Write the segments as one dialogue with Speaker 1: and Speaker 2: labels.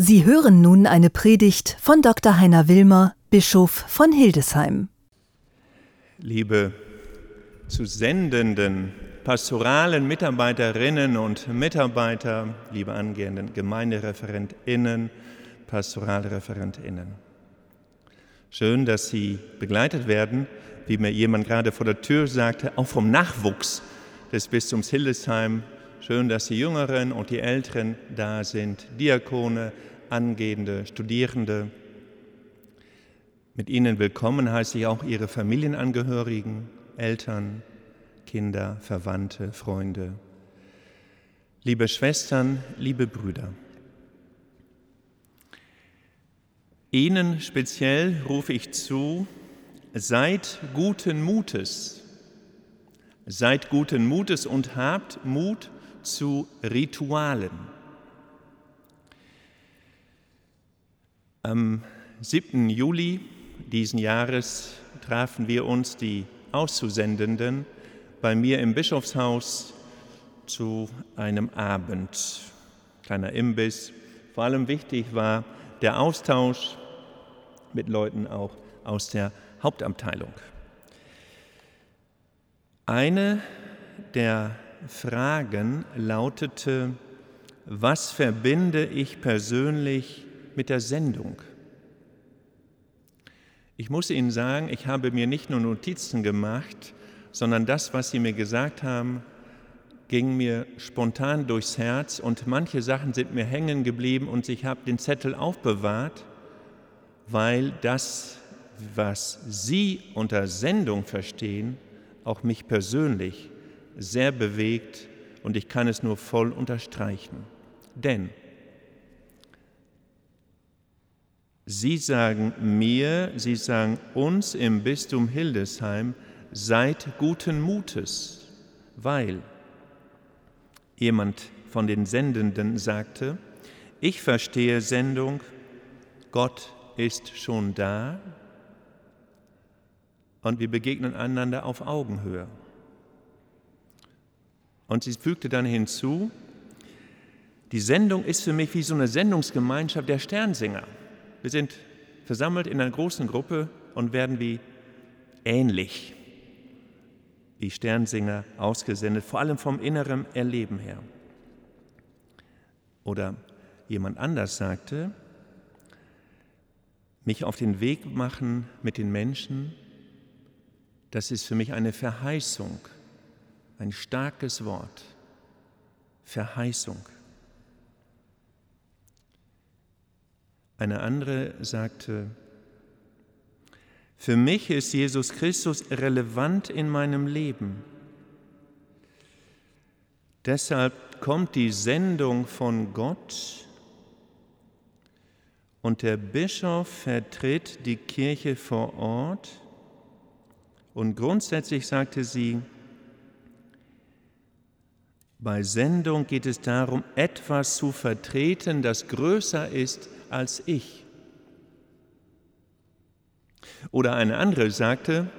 Speaker 1: Sie hören nun eine Predigt von Dr. Heiner Wilmer, Bischof von Hildesheim.
Speaker 2: Liebe zu sendenden pastoralen Mitarbeiterinnen und Mitarbeiter, liebe angehenden Gemeindereferentinnen, Pastoralreferentinnen. Schön, dass Sie begleitet werden, wie mir jemand gerade vor der Tür sagte, auch vom Nachwuchs des Bistums Hildesheim. Schön, dass die Jüngeren und die Älteren da sind, Diakone, angehende Studierende. Mit ihnen willkommen heiße ich auch ihre Familienangehörigen, Eltern, Kinder, Verwandte, Freunde. Liebe Schwestern, liebe Brüder. Ihnen speziell rufe ich zu, seid guten Mutes. Seid guten Mutes und habt Mut zu Ritualen. Am 7. Juli diesen Jahres trafen wir uns, die Auszusendenden, bei mir im Bischofshaus zu einem Abend. Kleiner Imbiss. Vor allem wichtig war der Austausch mit Leuten auch aus der Hauptabteilung. Eine der Fragen lautete, was verbinde ich persönlich mit der Sendung. Ich muss Ihnen sagen, ich habe mir nicht nur Notizen gemacht, sondern das, was Sie mir gesagt haben, ging mir spontan durchs Herz und manche Sachen sind mir hängen geblieben und ich habe den Zettel aufbewahrt, weil das, was Sie unter Sendung verstehen, auch mich persönlich sehr bewegt und ich kann es nur voll unterstreichen. Denn Sie sagen mir, Sie sagen uns im Bistum Hildesheim, seid guten Mutes, weil jemand von den Sendenden sagte, ich verstehe Sendung, Gott ist schon da und wir begegnen einander auf Augenhöhe. Und sie fügte dann hinzu, die Sendung ist für mich wie so eine Sendungsgemeinschaft der Sternsinger. Wir sind versammelt in einer großen Gruppe und werden wie ähnlich wie Sternsinger ausgesendet, vor allem vom inneren Erleben her. Oder jemand anders sagte, mich auf den Weg machen mit den Menschen, das ist für mich eine Verheißung, ein starkes Wort, Verheißung. Eine andere sagte, für mich ist Jesus Christus relevant in meinem Leben. Deshalb kommt die Sendung von Gott und der Bischof vertritt die Kirche vor Ort. Und grundsätzlich sagte sie, bei Sendung geht es darum, etwas zu vertreten, das größer ist als ich. Oder eine andere sagte,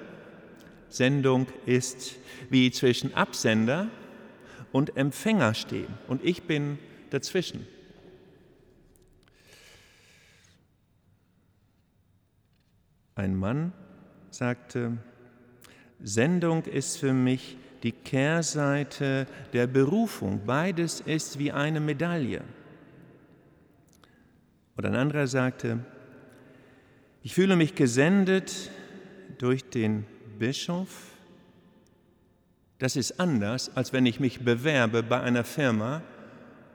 Speaker 2: Sendung ist wie zwischen Absender und Empfänger stehen und ich bin dazwischen. Ein Mann sagte, Sendung ist für mich die Kehrseite der Berufung. Beides ist wie eine Medaille. Und ein anderer sagte, ich fühle mich gesendet durch den Bischof. Das ist anders, als wenn ich mich bewerbe bei einer Firma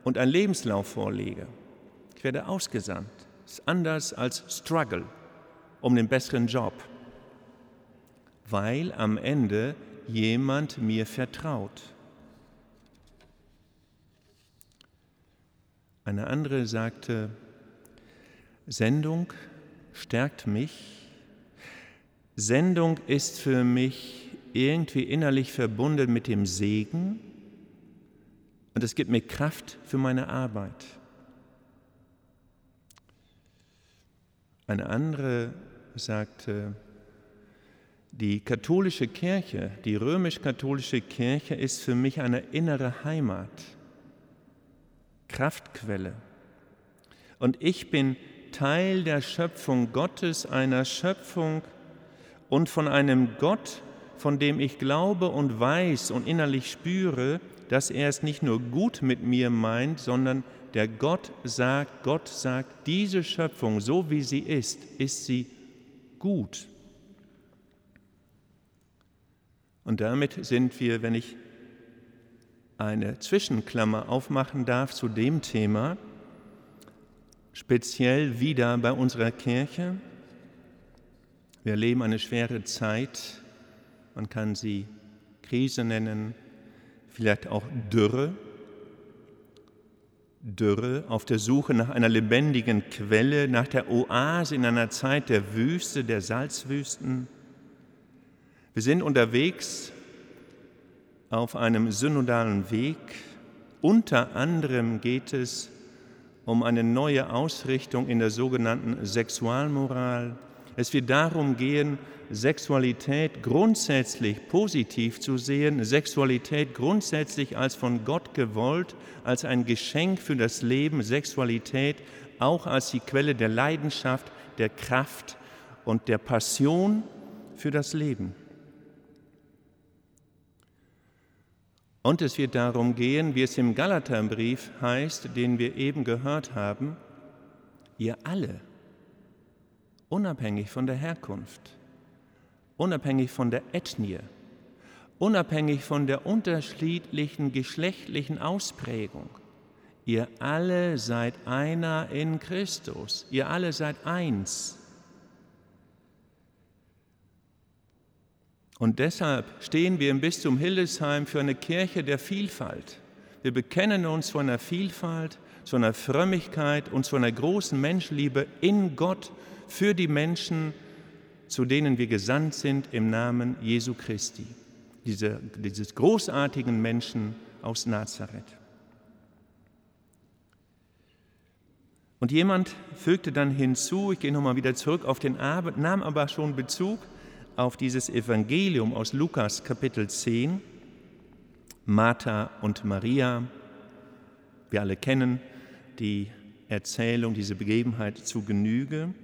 Speaker 2: und einen Lebenslauf vorlege. Ich werde ausgesandt. Das ist anders als Struggle um den besseren Job, weil am Ende jemand mir vertraut. Eine andere sagte, Sendung stärkt mich. Sendung ist für mich irgendwie innerlich verbunden mit dem Segen und es gibt mir Kraft für meine Arbeit. Eine andere sagte, die katholische Kirche, die römisch-katholische Kirche ist für mich eine innere Heimat, Kraftquelle. Und ich bin Teil der Schöpfung Gottes, einer Schöpfung und von einem Gott, von dem ich glaube und weiß und innerlich spüre, dass er es nicht nur gut mit mir meint, sondern der Gott sagt, Gott sagt, diese Schöpfung, so wie sie ist, ist sie gut. Und damit sind wir, wenn ich eine Zwischenklammer aufmachen darf zu dem Thema, speziell wieder bei unserer Kirche. Wir erleben eine schwere Zeit, man kann sie Krise nennen, vielleicht auch Dürre. Dürre auf der Suche nach einer lebendigen Quelle, nach der Oase in einer Zeit der Wüste, der Salzwüsten. Wir sind unterwegs auf einem synodalen Weg. Unter anderem geht es um eine neue Ausrichtung in der sogenannten Sexualmoral. Es wird darum gehen, Sexualität grundsätzlich positiv zu sehen, Sexualität grundsätzlich als von Gott gewollt, als ein Geschenk für das Leben, Sexualität auch als die Quelle der Leidenschaft, der Kraft und der Passion für das Leben. Und es wird darum gehen, wie es im Galaterbrief heißt, den wir eben gehört haben, ihr alle, unabhängig von der Herkunft, unabhängig von der Ethnie, unabhängig von der unterschiedlichen geschlechtlichen Ausprägung, ihr alle seid einer in Christus, ihr alle seid eins. Und deshalb stehen wir im Bistum Hildesheim für eine Kirche der Vielfalt. Wir bekennen uns zu einer Vielfalt, zu einer Frömmigkeit und zu einer großen Menschliebe in Gott für die Menschen, zu denen wir gesandt sind im Namen Jesu Christi, diese, dieses großartigen Menschen aus Nazareth. Und jemand fügte dann hinzu, ich gehe nochmal wieder zurück auf den Abend, nahm aber schon Bezug auf dieses Evangelium aus Lukas Kapitel 10, Martha und Maria. Wir alle kennen die Erzählung, diese Begebenheit zu Genüge.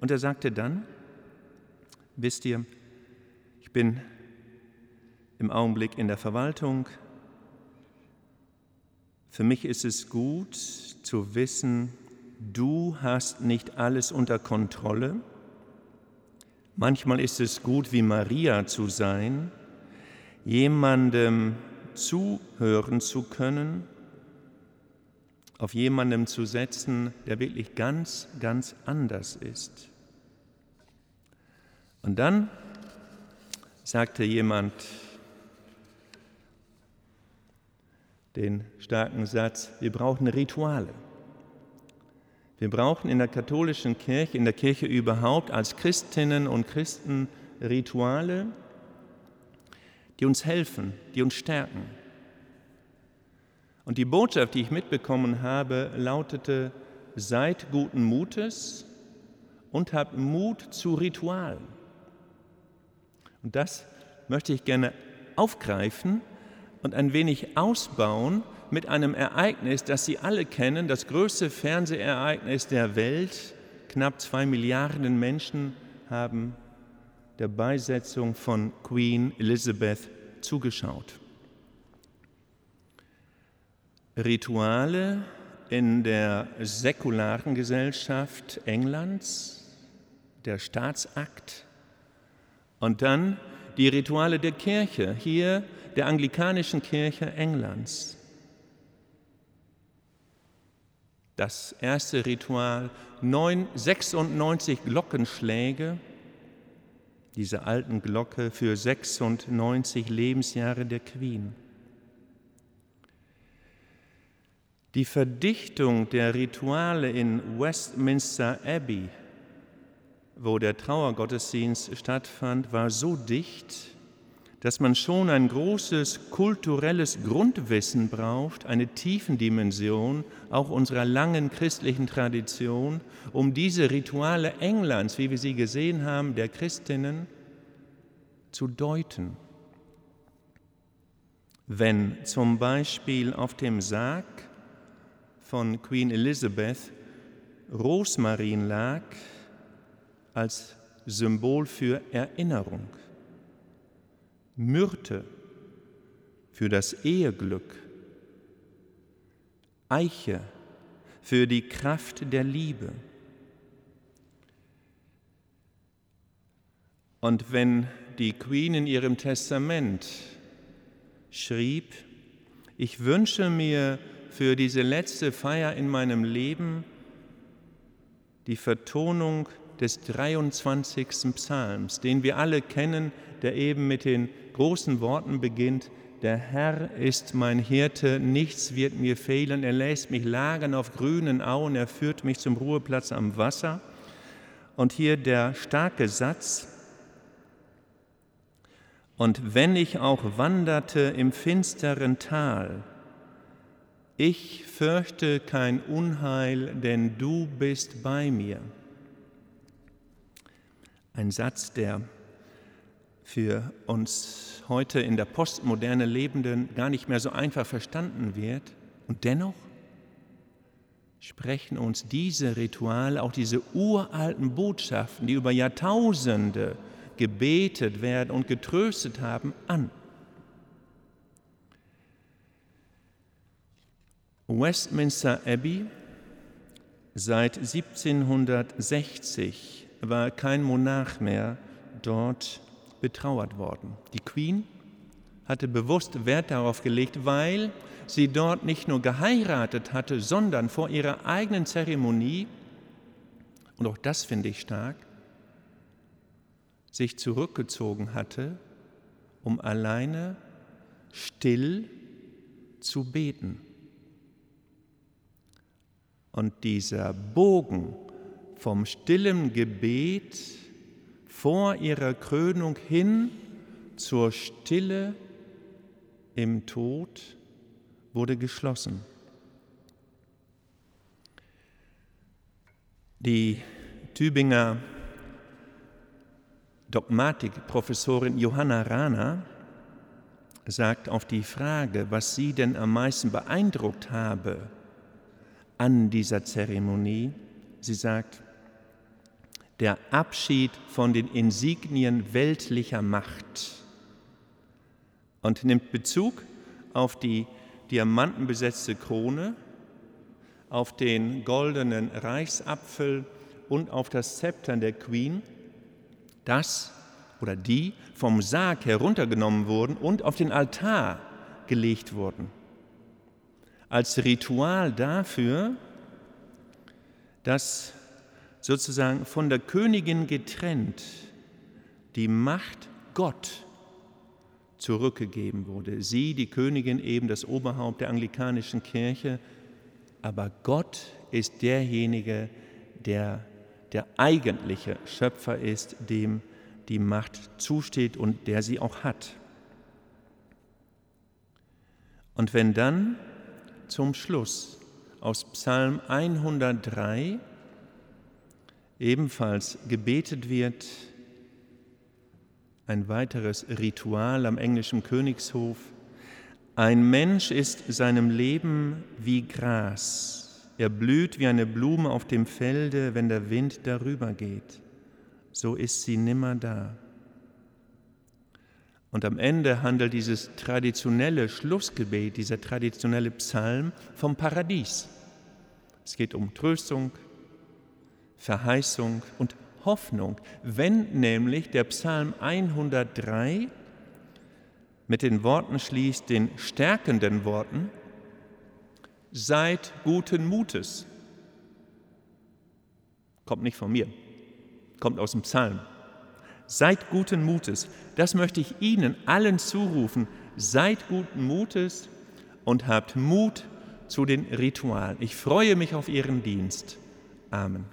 Speaker 2: Und er sagte dann, wisst ihr, ich bin im Augenblick in der Verwaltung. Für mich ist es gut zu wissen, du hast nicht alles unter Kontrolle Manchmal ist es gut, wie Maria zu sein, jemandem zuhören zu können, auf jemandem zu setzen, der wirklich ganz, ganz anders ist. Und dann sagte jemand den starken Satz, wir brauchen Rituale. Wir brauchen in der katholischen Kirche, in der Kirche überhaupt als Christinnen und Christen Rituale, die uns helfen, die uns stärken. Und die Botschaft, die ich mitbekommen habe, lautete, seid guten Mutes und habt Mut zu Ritualen. Und das möchte ich gerne aufgreifen und ein wenig ausbauen, mit einem Ereignis, das Sie alle kennen, das größte Fernsehereignis der Welt. Knapp zwei Milliarden Menschen haben der Beisetzung von Queen Elizabeth zugeschaut. Rituale in der säkularen Gesellschaft Englands, der Staatsakt und dann die Rituale der Kirche, hier der anglikanischen Kirche Englands. Das erste Ritual, 96 Glockenschläge, diese alten Glocke für 96 Lebensjahre der Queen. Die Verdichtung der Rituale in Westminster Abbey, wo der Trauergottesdienst stattfand, war so dicht, dass man schon ein großes kulturelles Grundwissen braucht, eine Tiefendimension auch unserer langen christlichen Tradition, um diese Rituale Englands, wie wir sie gesehen haben, der Christinnen, zu deuten. Wenn zum Beispiel auf dem Sarg von Queen Elizabeth Rosmarin lag als Symbol für Erinnerung, Myrte für das Eheglück, Eiche für die Kraft der Liebe. Und wenn die Queen in ihrem Testament schrieb, ich wünsche mir für diese letzte Feier in meinem Leben die Vertonung des 23. Psalms, den wir alle kennen, der eben mit den großen Worten beginnt, der Herr ist mein Hirte, nichts wird mir fehlen, er lässt mich lagern auf grünen Auen, er führt mich zum Ruheplatz am Wasser. Und hier der starke Satz, und wenn ich auch wanderte im finsteren Tal, ich fürchte kein Unheil, denn du bist bei mir. Ein Satz, der für uns heute in der Postmoderne Lebenden gar nicht mehr so einfach verstanden wird. Und dennoch sprechen uns diese Rituale, auch diese uralten Botschaften, die über Jahrtausende gebetet werden und getröstet haben, an. Westminster Abbey seit 1760 war kein Monarch mehr dort betrauert worden. Die Queen hatte bewusst Wert darauf gelegt, weil sie dort nicht nur geheiratet hatte, sondern vor ihrer eigenen Zeremonie, und auch das finde ich stark, sich zurückgezogen hatte, um alleine still zu beten. Und dieser Bogen vom stillen Gebet vor ihrer Krönung hin zur Stille im Tod wurde geschlossen. Die Tübinger Dogmatikprofessorin Johanna Rana sagt auf die Frage, was sie denn am meisten beeindruckt habe an dieser Zeremonie, sie sagt, der Abschied von den Insignien weltlicher Macht und nimmt Bezug auf die diamantenbesetzte Krone, auf den goldenen Reichsapfel und auf das Zepter der Queen das oder die vom Sarg heruntergenommen wurden und auf den Altar gelegt wurden. Als Ritual dafür, dass sozusagen von der Königin getrennt die Macht Gott zurückgegeben wurde. Sie, die Königin, eben das Oberhaupt der anglikanischen Kirche, aber Gott ist derjenige, der der eigentliche Schöpfer ist, dem die Macht zusteht und der sie auch hat. Und wenn dann zum Schluss aus Psalm 103 ebenfalls gebetet wird, ein weiteres Ritual am englischen Königshof, ein Mensch ist seinem Leben wie Gras, er blüht wie eine Blume auf dem Felde, wenn der Wind darüber geht. So ist sie nimmer da. Und am Ende handelt dieses traditionelle Schlussgebet, dieser traditionelle Psalm vom Paradies. Es geht um Tröstung, Verheißung und Hoffnung, wenn nämlich der Psalm 103 mit den Worten schließt, den stärkenden Worten, seid guten Mutes. Kommt nicht von mir, kommt aus dem Psalm. Seid guten Mutes. Das möchte ich Ihnen allen zurufen. Seid guten Mutes und habt Mut zu den Ritualen. Ich freue mich auf Ihren Dienst. Amen.